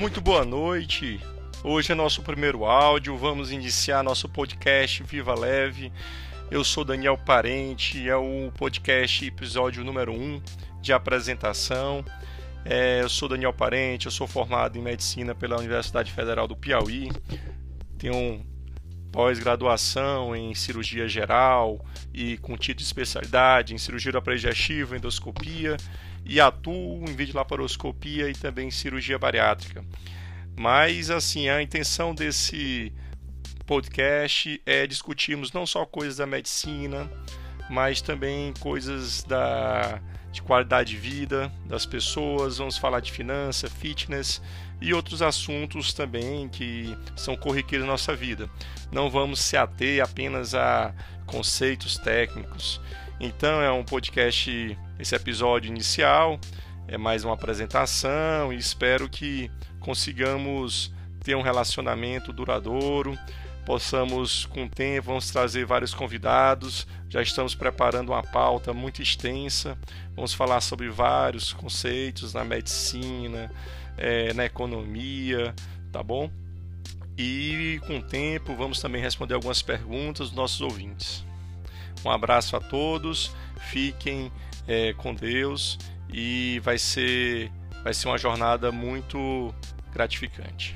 Muito boa noite. Hoje é nosso primeiro áudio. Vamos iniciar nosso podcast Viva Leve. Eu sou Daniel Parente, é o podcast episódio número 1 de apresentação. É, eu sou Daniel Parente, eu sou formado em medicina pela Universidade Federal do Piauí. Tenho pós-graduação em cirurgia geral e com título de especialidade em cirurgia predigestiva, endoscopia e atuo em videolaparoscopia e também em cirurgia bariátrica. Mas assim, a intenção desse podcast é discutirmos não só coisas da medicina, mas também coisas da de qualidade de vida das pessoas, vamos falar de finança, fitness e outros assuntos também que são corriqueiros na nossa vida. Não vamos se ater apenas a conceitos técnicos. Então é um podcast, esse episódio inicial é mais uma apresentação e espero que consigamos ter um relacionamento duradouro, possamos com o tempo, vamos trazer vários convidados, já estamos preparando uma pauta muito extensa, vamos falar sobre vários conceitos na medicina, é, na economia, tá bom? E com o tempo vamos também responder algumas perguntas dos nossos ouvintes. Um abraço a todos, fiquem é, com Deus e vai ser, vai ser uma jornada muito gratificante.